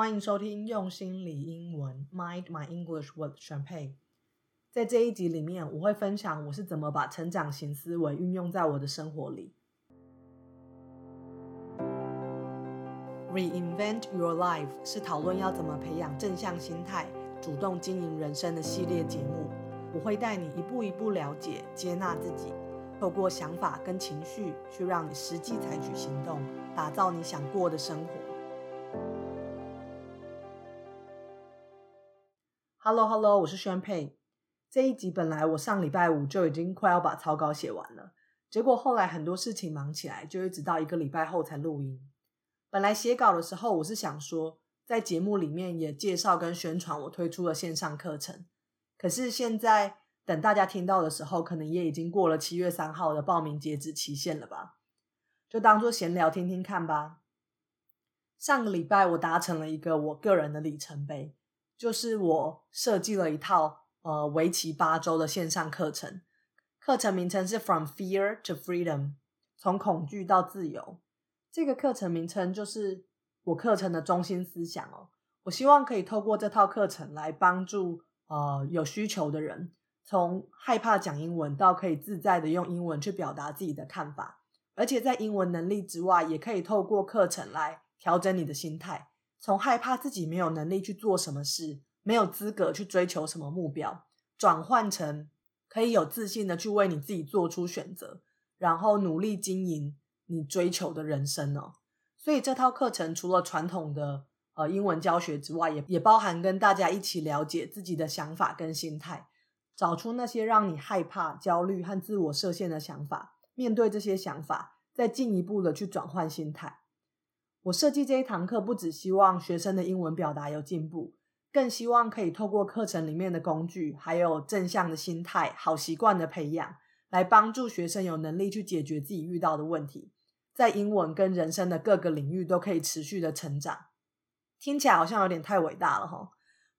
欢迎收听用心理英文 Mind My English with c h a m p a g n。在这一集里面，我会分享我是怎么把成长型思维运用在我的生活里。Reinvent Your Life 是讨论要怎么培养正向心态、主动经营人生的系列节目。我会带你一步一步了解、接纳自己，透过想法跟情绪去让你实际采取行动，打造你想过的生活。Hello Hello，我是宣佩。这一集本来我上礼拜五就已经快要把草稿写完了，结果后来很多事情忙起来，就一直到一个礼拜后才录音。本来写稿的时候，我是想说在节目里面也介绍跟宣传我推出的线上课程。可是现在等大家听到的时候，可能也已经过了七月三号的报名截止期限了吧？就当做闲聊听听看吧。上个礼拜我达成了一个我个人的里程碑，就是我设计了一套呃为期八周的线上课程，课程名称是 From Fear to Freedom，从恐惧到自由。这个课程名称就是我课程的中心思想哦。我希望可以透过这套课程来帮助。呃，有需求的人，从害怕讲英文到可以自在的用英文去表达自己的看法，而且在英文能力之外，也可以透过课程来调整你的心态，从害怕自己没有能力去做什么事，没有资格去追求什么目标，转换成可以有自信的去为你自己做出选择，然后努力经营你追求的人生哦。所以这套课程除了传统的。呃，英文教学之外，也也包含跟大家一起了解自己的想法跟心态，找出那些让你害怕、焦虑和自我设限的想法，面对这些想法，再进一步的去转换心态。我设计这一堂课，不只希望学生的英文表达有进步，更希望可以透过课程里面的工具，还有正向的心态、好习惯的培养，来帮助学生有能力去解决自己遇到的问题，在英文跟人生的各个领域都可以持续的成长。听起来好像有点太伟大了哈，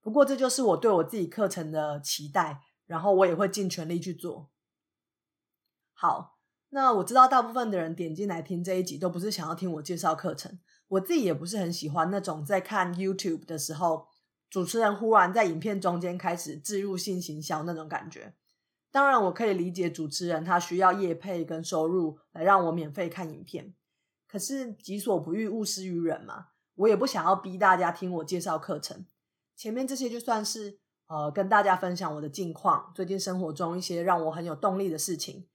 不过这就是我对我自己课程的期待，然后我也会尽全力去做。好，那我知道大部分的人点进来听这一集都不是想要听我介绍课程，我自己也不是很喜欢那种在看 YouTube 的时候，主持人忽然在影片中间开始置入性行销那种感觉。当然，我可以理解主持人他需要业配跟收入来让我免费看影片，可是己所不欲，勿施于人嘛。我也不想要逼大家听我介绍课程，前面这些就算是呃跟大家分享我的近况，最近生活中一些让我很有动力的事情。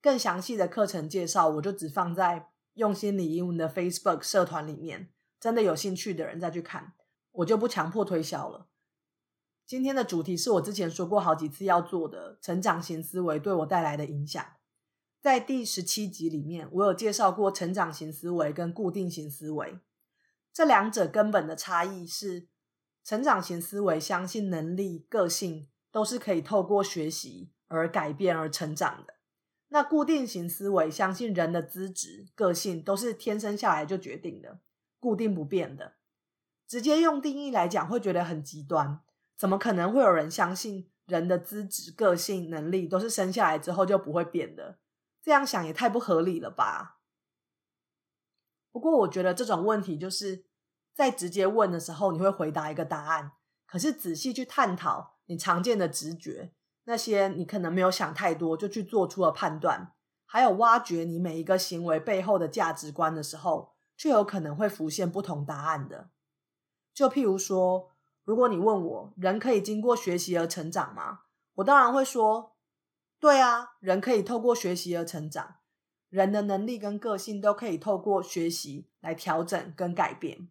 更详细的课程介绍，我就只放在用心理英文的 Facebook 社团里面，真的有兴趣的人再去看，我就不强迫推销了。今天的主题是我之前说过好几次要做的成长型思维对我带来的影响，在第十七集里面，我有介绍过成长型思维跟固定型思维。这两者根本的差异是，成长型思维相信能力、个性都是可以透过学习而改变而成长的。那固定型思维相信人的资质、个性都是天生下来就决定的，固定不变的。直接用定义来讲，会觉得很极端。怎么可能会有人相信人的资质、个性、能力都是生下来之后就不会变的？这样想也太不合理了吧？不过，我觉得这种问题就是在直接问的时候，你会回答一个答案。可是仔细去探讨你常见的直觉，那些你可能没有想太多就去做出了判断，还有挖掘你每一个行为背后的价值观的时候，却有可能会浮现不同答案的。就譬如说，如果你问我，人可以经过学习而成长吗？我当然会说，对啊，人可以透过学习而成长。人的能力跟个性都可以透过学习来调整跟改变。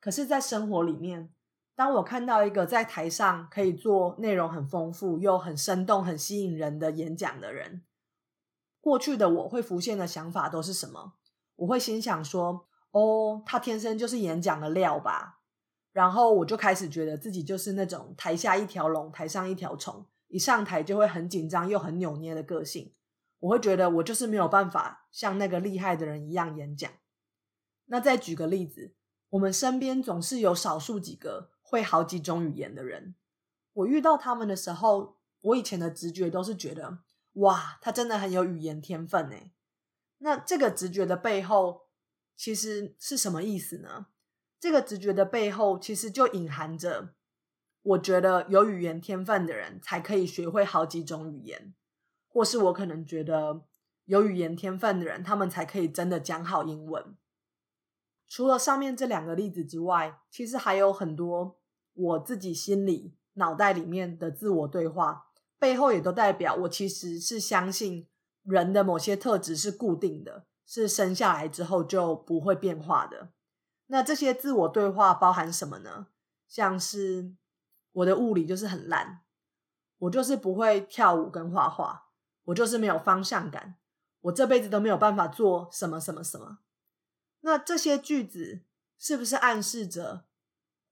可是，在生活里面，当我看到一个在台上可以做内容很丰富又很生动、很吸引人的演讲的人，过去的我会浮现的想法都是什么？我会心想说：“哦，他天生就是演讲的料吧。”然后我就开始觉得自己就是那种台下一条龙、台上一条虫，一上台就会很紧张又很扭捏的个性。我会觉得我就是没有办法像那个厉害的人一样演讲。那再举个例子，我们身边总是有少数几个会好几种语言的人。我遇到他们的时候，我以前的直觉都是觉得，哇，他真的很有语言天分诶。那这个直觉的背后其实是什么意思呢？这个直觉的背后，其实就隐含着，我觉得有语言天分的人才可以学会好几种语言，或是我可能觉得有语言天分的人，他们才可以真的讲好英文。除了上面这两个例子之外，其实还有很多我自己心里脑袋里面的自我对话，背后也都代表我其实是相信人的某些特质是固定的，是生下来之后就不会变化的。那这些自我对话包含什么呢？像是我的物理就是很烂，我就是不会跳舞跟画画，我就是没有方向感，我这辈子都没有办法做什么什么什么。那这些句子是不是暗示着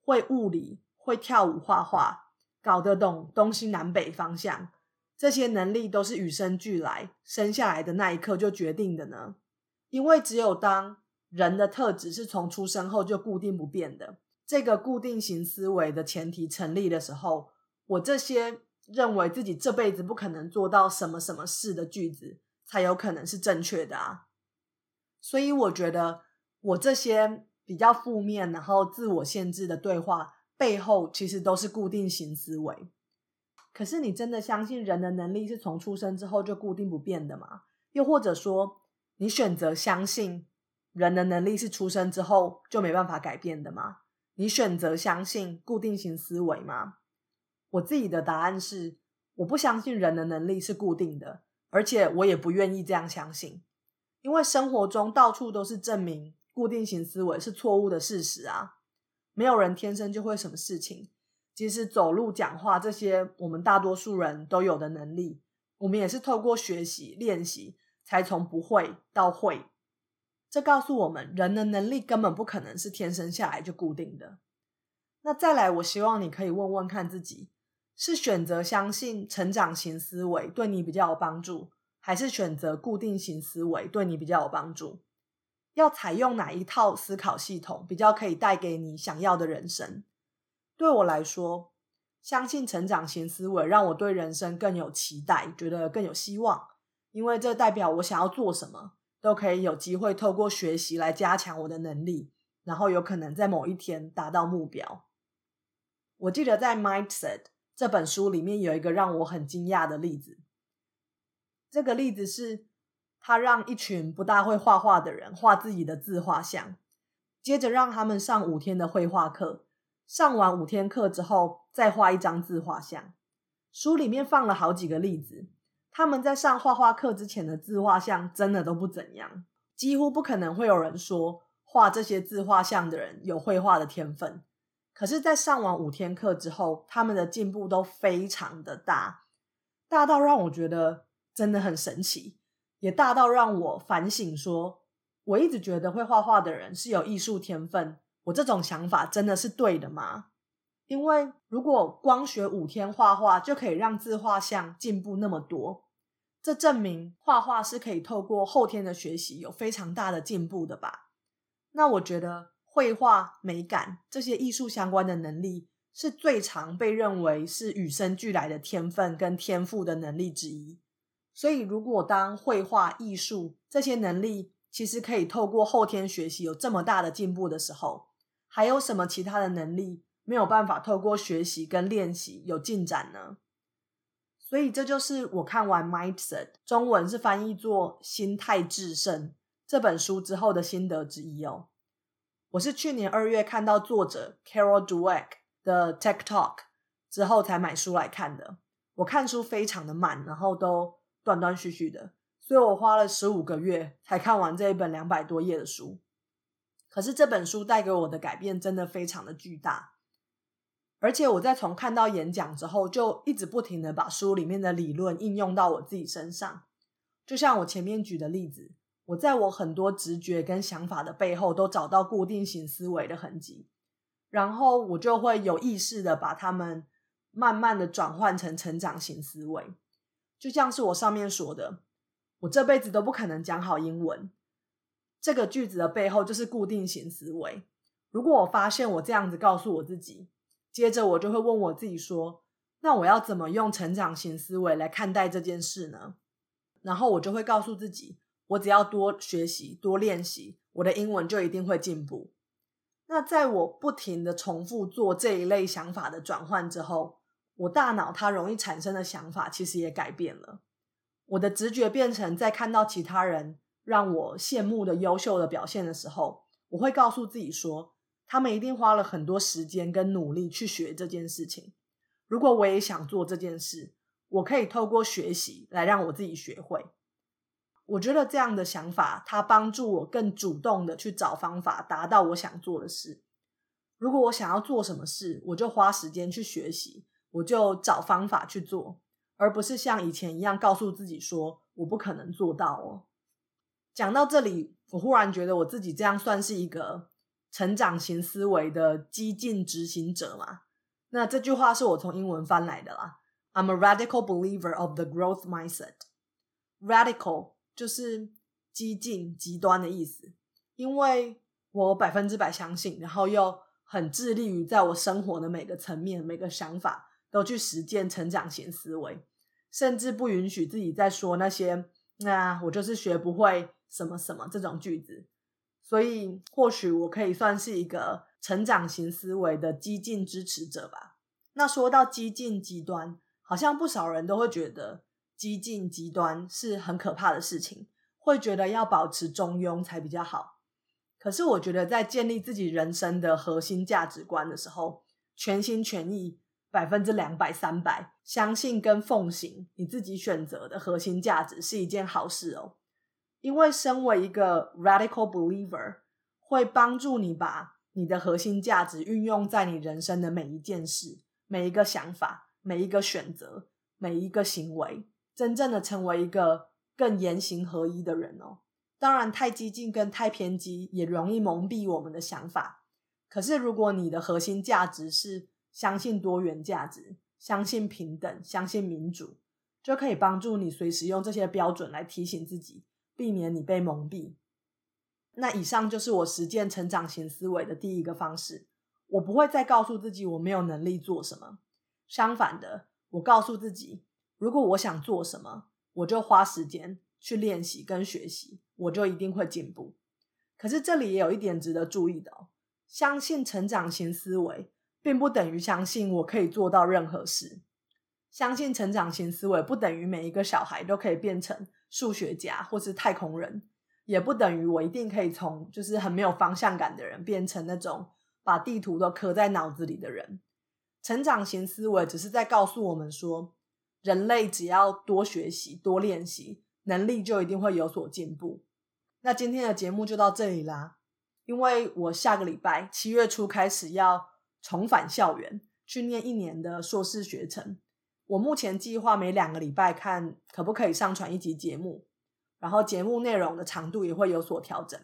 会物理、会跳舞、画画、搞得懂东西南北方向这些能力都是与生俱来、生下来的那一刻就决定的呢？因为只有当人的特质是从出生后就固定不变的，这个固定型思维的前提成立的时候，我这些认为自己这辈子不可能做到什么什么事的句子才有可能是正确的啊。所以我觉得。我这些比较负面，然后自我限制的对话背后，其实都是固定型思维。可是，你真的相信人的能力是从出生之后就固定不变的吗？又或者说，你选择相信人的能力是出生之后就没办法改变的吗？你选择相信固定型思维吗？我自己的答案是，我不相信人的能力是固定的，而且我也不愿意这样相信，因为生活中到处都是证明。固定型思维是错误的事实啊！没有人天生就会什么事情。即使走路、讲话这些，我们大多数人都有的能力，我们也是透过学习、练习，才从不会到会。这告诉我们，人的能力根本不可能是天生下来就固定的。那再来，我希望你可以问问看自己：是选择相信成长型思维对你比较有帮助，还是选择固定型思维对你比较有帮助？要采用哪一套思考系统比较可以带给你想要的人生？对我来说，相信成长型思维让我对人生更有期待，觉得更有希望，因为这代表我想要做什么都可以有机会透过学习来加强我的能力，然后有可能在某一天达到目标。我记得在《Mindset》这本书里面有一个让我很惊讶的例子，这个例子是。他让一群不大会画画的人画自己的自画像，接着让他们上五天的绘画课。上完五天课之后，再画一张自画像。书里面放了好几个例子，他们在上画画课之前的自画像真的都不怎样，几乎不可能会有人说画这些自画像的人有绘画的天分。可是，在上完五天课之后，他们的进步都非常的大，大到让我觉得真的很神奇。也大到让我反省，说我一直觉得会画画的人是有艺术天分，我这种想法真的是对的吗？因为如果光学五天画画就可以让自画像进步那么多，这证明画画是可以透过后天的学习有非常大的进步的吧？那我觉得绘画、美感这些艺术相关的能力是最常被认为是与生俱来的天分跟天赋的能力之一。所以，如果当绘画、艺术这些能力其实可以透过后天学习有这么大的进步的时候，还有什么其他的能力没有办法透过学习跟练习有进展呢？所以，这就是我看完《Mindset》中文是翻译作“心态制胜”这本书之后的心得之一哦。我是去年二月看到作者 Carol Dweck 的 Tech Talk 之后才买书来看的。我看书非常的慢，然后都。断断续续的，所以我花了十五个月才看完这一本两百多页的书。可是这本书带给我的改变真的非常的巨大，而且我在从看到演讲之后，就一直不停的把书里面的理论应用到我自己身上。就像我前面举的例子，我在我很多直觉跟想法的背后，都找到固定型思维的痕迹，然后我就会有意识的把它们慢慢的转换成成长型思维。就像是我上面说的，我这辈子都不可能讲好英文。这个句子的背后就是固定型思维。如果我发现我这样子告诉我自己，接着我就会问我自己说：那我要怎么用成长型思维来看待这件事呢？然后我就会告诉自己，我只要多学习、多练习，我的英文就一定会进步。那在我不停的重复做这一类想法的转换之后，我大脑它容易产生的想法其实也改变了。我的直觉变成在看到其他人让我羡慕的优秀的表现的时候，我会告诉自己说，他们一定花了很多时间跟努力去学这件事情。如果我也想做这件事，我可以透过学习来让我自己学会。我觉得这样的想法，它帮助我更主动的去找方法，达到我想做的事。如果我想要做什么事，我就花时间去学习，我就找方法去做，而不是像以前一样告诉自己说我不可能做到哦。讲到这里，我忽然觉得我自己这样算是一个成长型思维的激进执行者嘛？那这句话是我从英文翻来的啦。I'm a radical believer of the growth mindset. Radical 就是激进、极端的意思。因为我百分之百相信，然后又很致力于在我生活的每个层面、每个想法都去实践成长型思维，甚至不允许自己再说那些“那我就是学不会什么什么”这种句子。所以，或许我可以算是一个成长型思维的激进支持者吧。那说到激进极端。好像不少人都会觉得激进极端是很可怕的事情，会觉得要保持中庸才比较好。可是我觉得在建立自己人生的核心价值观的时候，全心全意、百分之两百、三百相信跟奉行你自己选择的核心价值是一件好事哦。因为身为一个 radical believer，会帮助你把你的核心价值运用在你人生的每一件事、每一个想法。每一个选择，每一个行为，真正的成为一个更言行合一的人哦。当然，太激进跟太偏激也容易蒙蔽我们的想法。可是，如果你的核心价值是相信多元价值、相信平等、相信民主，就可以帮助你随时用这些标准来提醒自己，避免你被蒙蔽。那以上就是我实践成长型思维的第一个方式。我不会再告诉自己我没有能力做什么。相反的，我告诉自己，如果我想做什么，我就花时间去练习跟学习，我就一定会进步。可是这里也有一点值得注意的哦，相信成长型思维，并不等于相信我可以做到任何事。相信成长型思维，不等于每一个小孩都可以变成数学家或是太空人，也不等于我一定可以从就是很没有方向感的人，变成那种把地图都刻在脑子里的人。成长型思维只是在告诉我们说，人类只要多学习、多练习，能力就一定会有所进步。那今天的节目就到这里啦，因为我下个礼拜七月初开始要重返校园去念一年的硕士学程。我目前计划每两个礼拜看可不可以上传一集节目，然后节目内容的长度也会有所调整，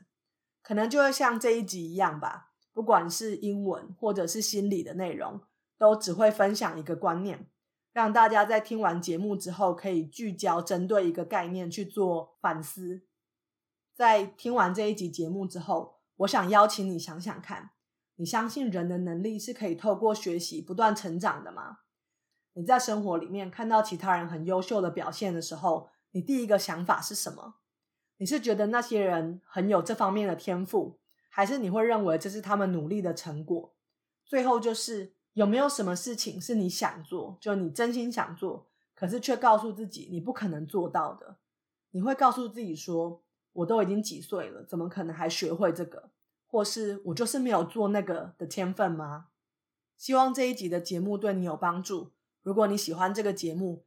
可能就会像这一集一样吧，不管是英文或者是心理的内容。都只会分享一个观念，让大家在听完节目之后可以聚焦，针对一个概念去做反思。在听完这一集节目之后，我想邀请你想想看：你相信人的能力是可以透过学习不断成长的吗？你在生活里面看到其他人很优秀的表现的时候，你第一个想法是什么？你是觉得那些人很有这方面的天赋，还是你会认为这是他们努力的成果？最后就是。有没有什么事情是你想做，就你真心想做，可是却告诉自己你不可能做到的？你会告诉自己说：“我都已经几岁了，怎么可能还学会这个？”或是“我就是没有做那个的天分吗？”希望这一集的节目对你有帮助。如果你喜欢这个节目，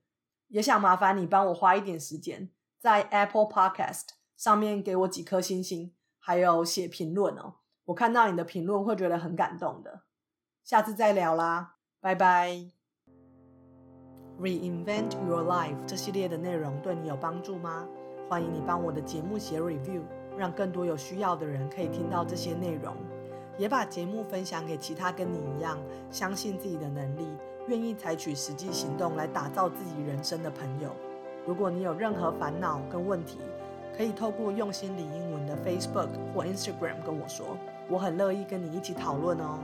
也想麻烦你帮我花一点时间，在 Apple Podcast 上面给我几颗星星，还有写评论哦。我看到你的评论会觉得很感动的。下次再聊啦，拜拜。Reinvent Your Life 这系列的内容对你有帮助吗？欢迎你帮我的节目写 review，让更多有需要的人可以听到这些内容，也把节目分享给其他跟你一样相信自己的能力、愿意采取实际行动来打造自己人生的朋友。如果你有任何烦恼跟问题，可以透过用心理英文的 Facebook 或 Instagram 跟我说，我很乐意跟你一起讨论哦。